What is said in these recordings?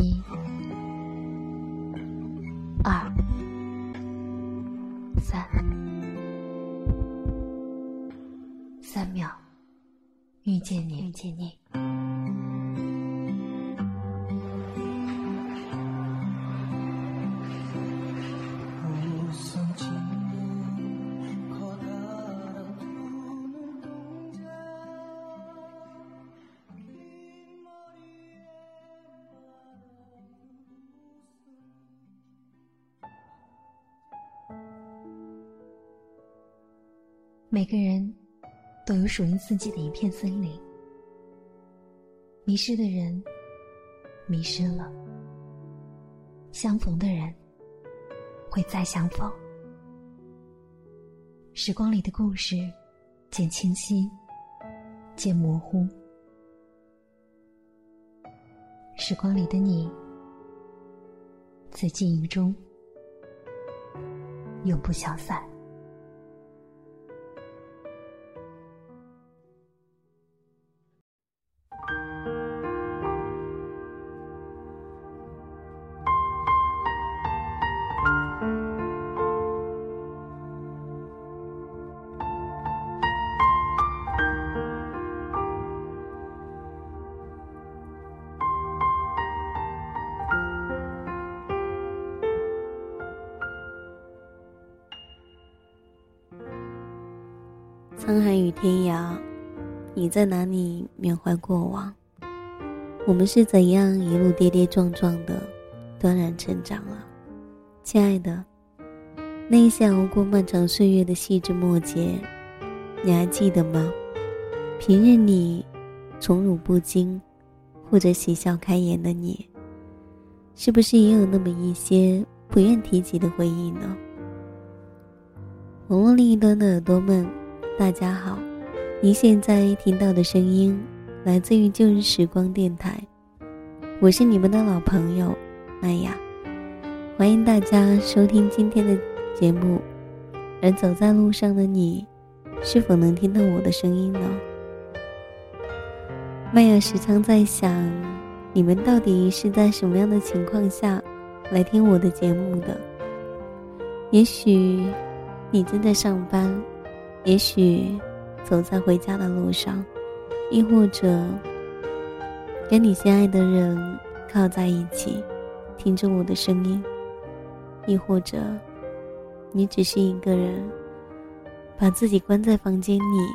一二三三秒遇见你。遇见你。每个人都有属于自己的一片森林，迷失的人迷失了，相逢的人会再相逢。时光里的故事，渐清晰，渐模糊。时光里的你，在记忆中永不消散。沧海与天涯，你在哪里缅怀过往？我们是怎样一路跌跌撞撞的断然成长了？亲爱的，那些熬过漫长岁月的细枝末节，你还记得吗？平日里宠辱不惊，或者喜笑开颜的你，是不是也有那么一些不愿提及的回忆呢？网络另一端的耳朵们。大家好，您现在听到的声音来自于旧日时光电台，我是你们的老朋友麦雅，欢迎大家收听今天的节目。而走在路上的你，是否能听到我的声音呢？麦雅时常在想，你们到底是在什么样的情况下来听我的节目的？也许你正在上班。也许走在回家的路上，亦或者跟你心爱的人靠在一起，听着我的声音；亦或者你只是一个人，把自己关在房间里，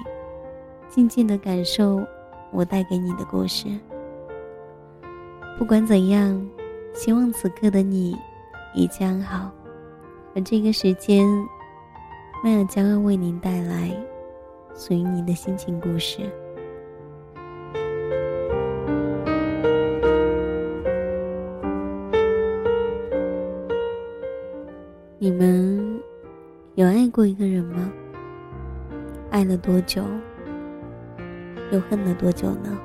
静静的感受我带给你的故事。不管怎样，希望此刻的你一切安好。而这个时间。麦尔将要为您带来属于您的心情故事。你们有爱过一个人吗？爱了多久？又恨了多久呢？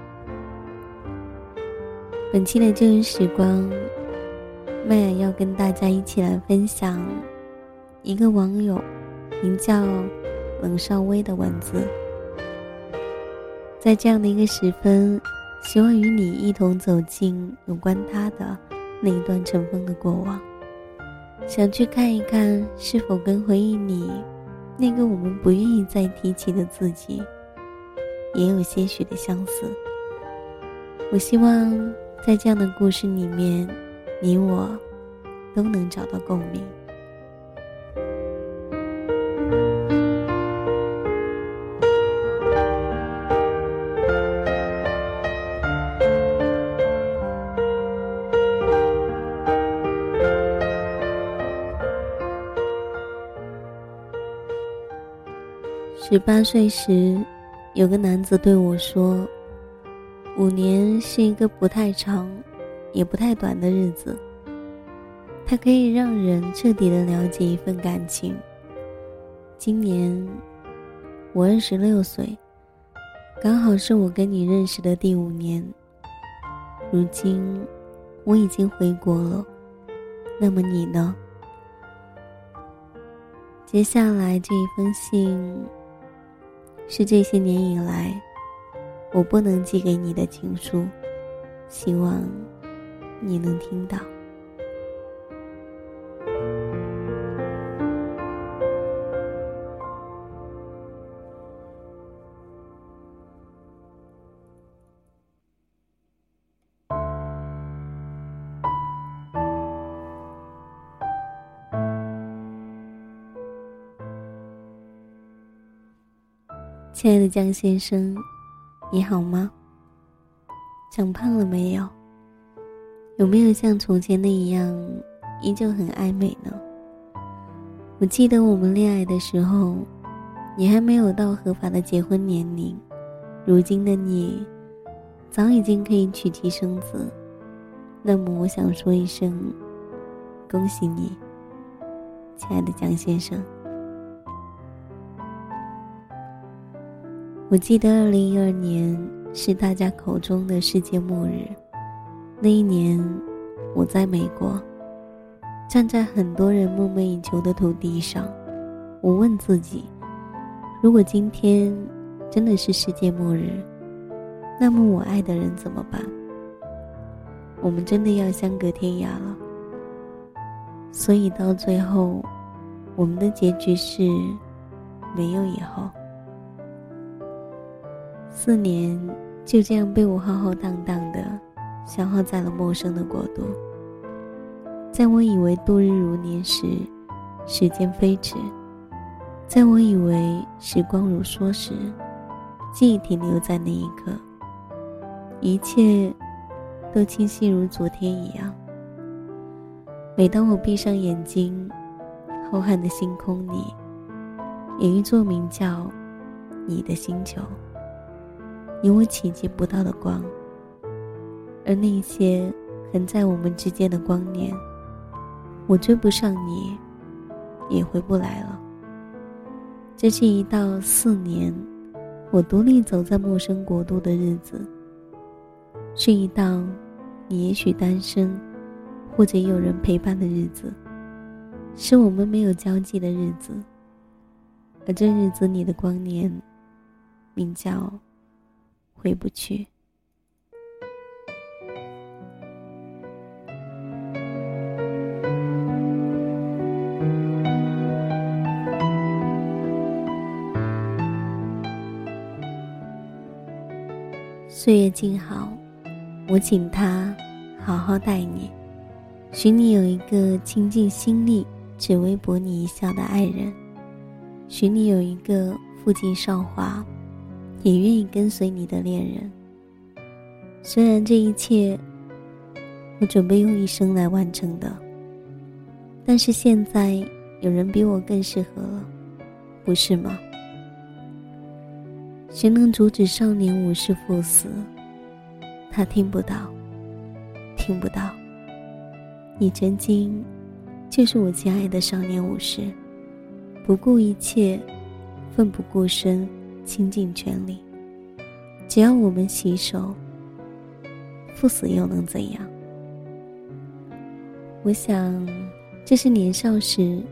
本期的旧日时光，麦尔要跟大家一起来分享一个网友。名叫冷少微的文字，在这样的一个时分，希望与你一同走进有关他的那一段尘封的过往，想去看一看，是否跟回忆里那个我们不愿意再提起的自己，也有些许的相似。我希望在这样的故事里面，你我都能找到共鸣。十八岁时，有个男子对我说：“五年是一个不太长，也不太短的日子。它可以让人彻底的了解一份感情。”今年我二十六岁，刚好是我跟你认识的第五年。如今我已经回国了，那么你呢？接下来这一封信。是这些年以来，我不能寄给你的情书，希望你能听到。亲爱的江先生，你好吗？长胖了没有？有没有像从前那样，依旧很爱美呢？我记得我们恋爱的时候，你还没有到合法的结婚年龄，如今的你，早已经可以娶妻生子。那么，我想说一声，恭喜你，亲爱的江先生。我记得二零一二年是大家口中的世界末日，那一年，我在美国。站在很多人梦寐以求的土地上，我问自己：如果今天真的是世界末日，那么我爱的人怎么办？我们真的要相隔天涯了。所以到最后，我们的结局是没有以后。四年就这样被我浩浩荡荡的消耗在了陌生的国度。在我以为度日如年时，时间飞驰；在我以为时光如梭时，记忆停留在那一刻。一切都清晰如昨天一样。每当我闭上眼睛，浩瀚的星空里，有一座名叫“你的星球”，你我企及不到的光，而那些横在我们之间的光年。我追不上你，也回不来了。这是一道四年，我独立走在陌生国度的日子。是一道，你也许单身，或者有人陪伴的日子。是我们没有交集的日子。而这日子里的光年，名叫回不去。岁月静好，我请他好好待你，许你有一个倾尽心力只为博你一笑的爱人，许你有一个富尽韶华也愿意跟随你的恋人。虽然这一切我准备用一生来完成的，但是现在有人比我更适合了，不是吗？谁能阻止少年武士赴死？他听不到，听不到。你曾经就是我亲爱的少年武士，不顾一切，奋不顾身，倾尽全力。只要我们携手，赴死又能怎样？我想，这是年少时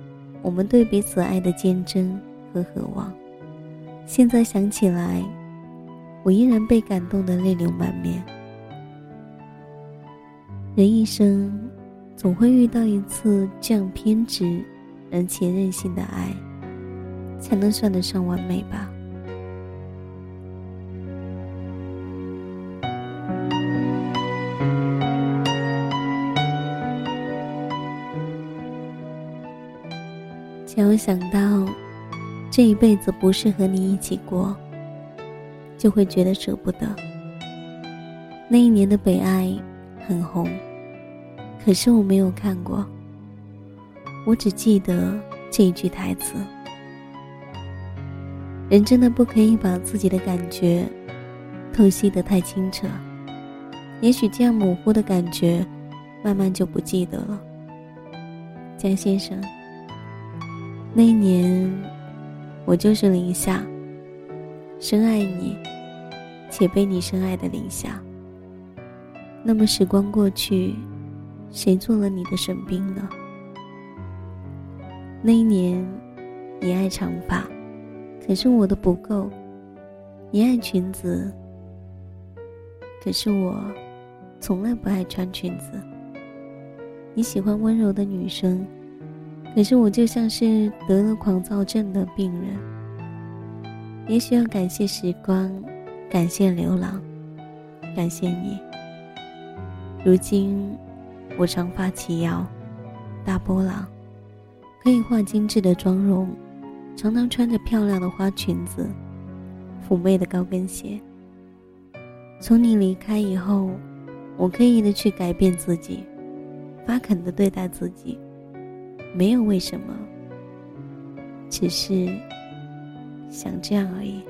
我们对彼此爱的坚贞和渴望。现在想起来，我依然被感动得泪流满面。人一生总会遇到一次这样偏执而且任性的爱，才能算得上完美吧。有想到。这一辈子不是和你一起过，就会觉得舍不得。那一年的北爱很红，可是我没有看过。我只记得这一句台词：人真的不可以把自己的感觉透析得太清澈，也许这样模糊的感觉，慢慢就不记得了。江先生，那一年。我就是林夏，深爱你，且被你深爱的林夏。那么时光过去，谁做了你的沈冰呢？那一年，你爱长发，可是我的不够；你爱裙子，可是我从来不爱穿裙子。你喜欢温柔的女生。可是我就像是得了狂躁症的病人。也许要感谢时光，感谢流浪，感谢你。如今我长发齐腰，大波浪，可以画精致的妆容，常常穿着漂亮的花裙子，妩媚的高跟鞋。从你离开以后，我刻意的去改变自己，发肯的对待自己，没有为什么，只是想这样而已。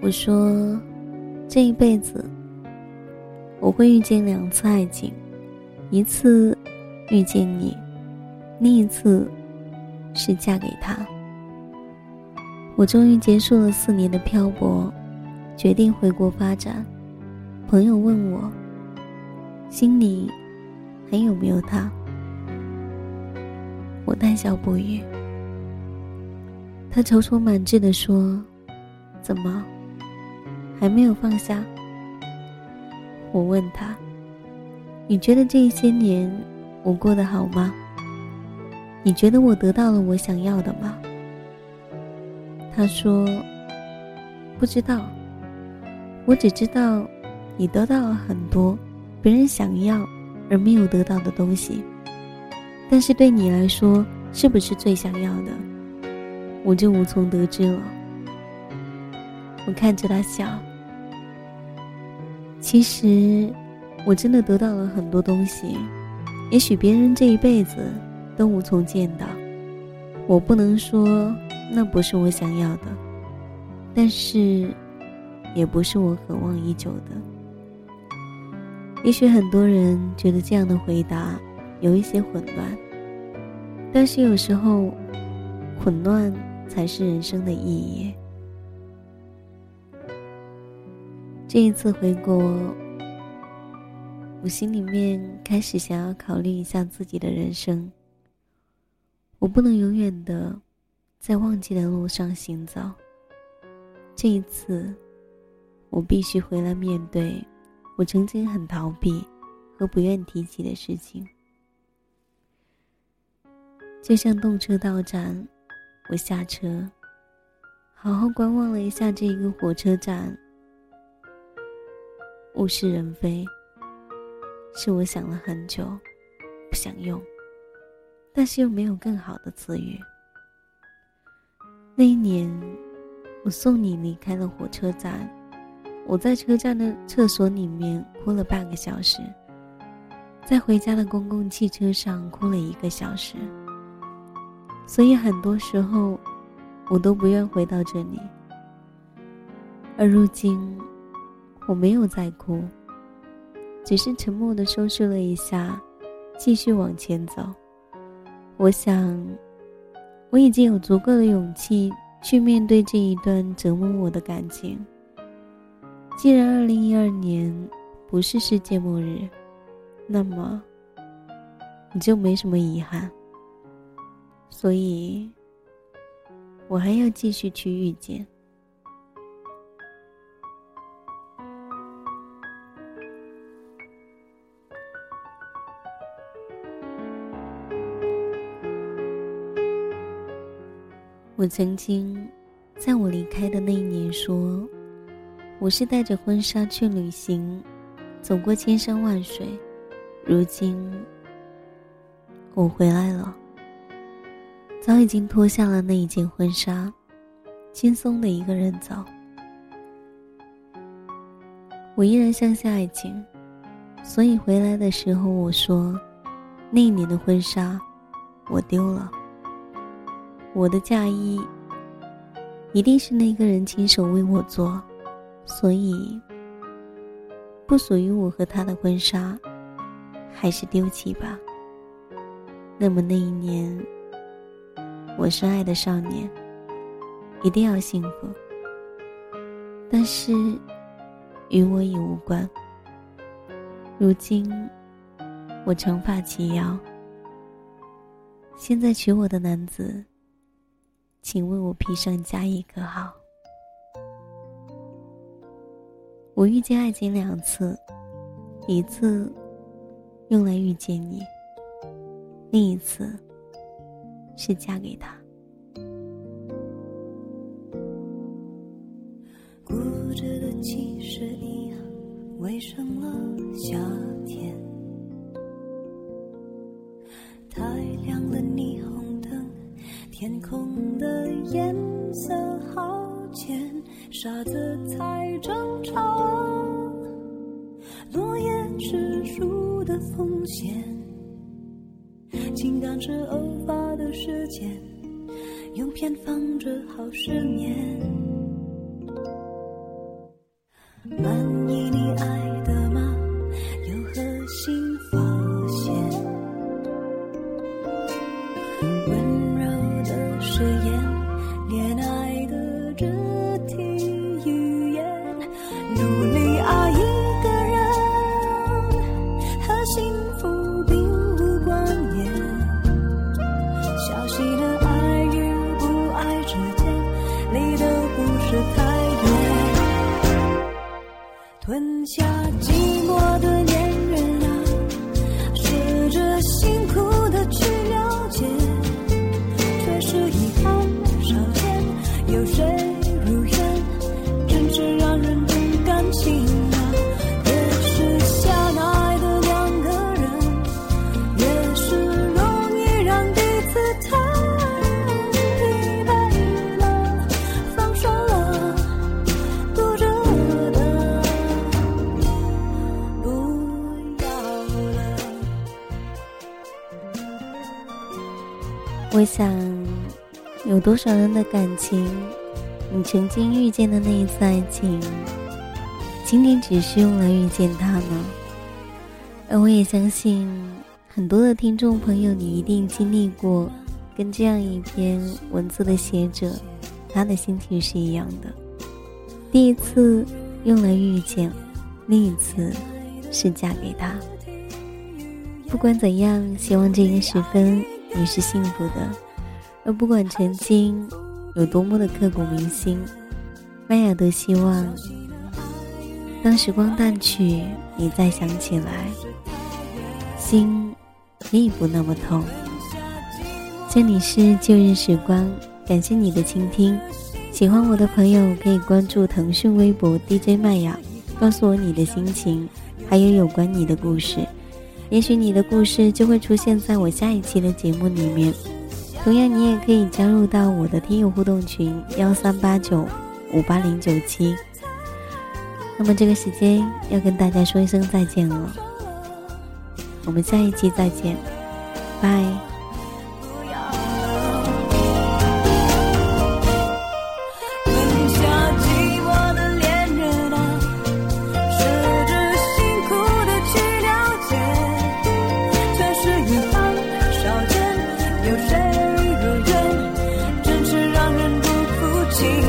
我说，这一辈子我会遇见两次爱情，一次遇见你，另一次是嫁给他。我终于结束了四年的漂泊，决定回国发展。朋友问我，心里还有没有他？我淡笑不语。他踌躇满志的说：“怎么？”还没有放下。我问他：“你觉得这些年我过得好吗？你觉得我得到了我想要的吗？”他说：“不知道。我只知道，你得到了很多别人想要而没有得到的东西。但是对你来说，是不是最想要的，我就无从得知了。”我看着他笑。其实，我真的得到了很多东西，也许别人这一辈子都无从见到。我不能说那不是我想要的，但是，也不是我渴望已久的。也许很多人觉得这样的回答有一些混乱，但是有时候，混乱才是人生的意义。这一次回国，我心里面开始想要考虑一下自己的人生。我不能永远的在忘记的路上行走。这一次，我必须回来面对我曾经很逃避和不愿提起的事情。就像动车到站，我下车，好好观望了一下这一个火车站。物是人非，是我想了很久，不想用，但是又没有更好的词语。那一年，我送你离开了火车站，我在车站的厕所里面哭了半个小时，在回家的公共汽车上哭了一个小时。所以很多时候，我都不愿回到这里，而如今。我没有再哭，只是沉默的收拾了一下，继续往前走。我想，我已经有足够的勇气去面对这一段折磨我的感情。既然二零一二年不是世界末日，那么你就没什么遗憾。所以，我还要继续去遇见。我曾经，在我离开的那一年说，我是带着婚纱去旅行，走过千山万水。如今，我回来了，早已经脱下了那一件婚纱，轻松的一个人走。我依然相信爱情，所以回来的时候我说，那一年的婚纱，我丢了。我的嫁衣一定是那个人亲手为我做，所以不属于我和他的婚纱，还是丢弃吧。那么那一年，我深爱的少年一定要幸福，但是与我已无关。如今我长发及腰，现在娶我的男子。请为我披上加一个号。我遇见爱情两次，一次用来遇见你，另一次是嫁给他。固执的骑士一样，围了夏天，太亮了霓虹。天空的颜色好浅，傻子才正常。落叶是树的风险，情感是偶发的事件，用偏方治好失眠。我想，有多少人的感情，你曾经遇见的那一次爱情，仅仅只是用来遇见他呢？而我也相信，很多的听众朋友，你一定经历过跟这样一篇文字的写者，他的心情是一样的。第一次用来遇见，另一次是嫁给他。不管怎样，希望这个时分你是幸福的，而不管曾经有多么的刻骨铭心，麦雅都希望，当时光淡去，你再想起来，心可以不那么痛。这里是旧日时光，感谢你的倾听。喜欢我的朋友可以关注腾讯微博 DJ 麦雅，告诉我你的心情，还有有关你的故事。也许你的故事就会出现在我下一期的节目里面。同样，你也可以加入到我的听友互动群幺三八九五八零九七。那么这个时间要跟大家说一声再见了，我们下一期再见，拜。to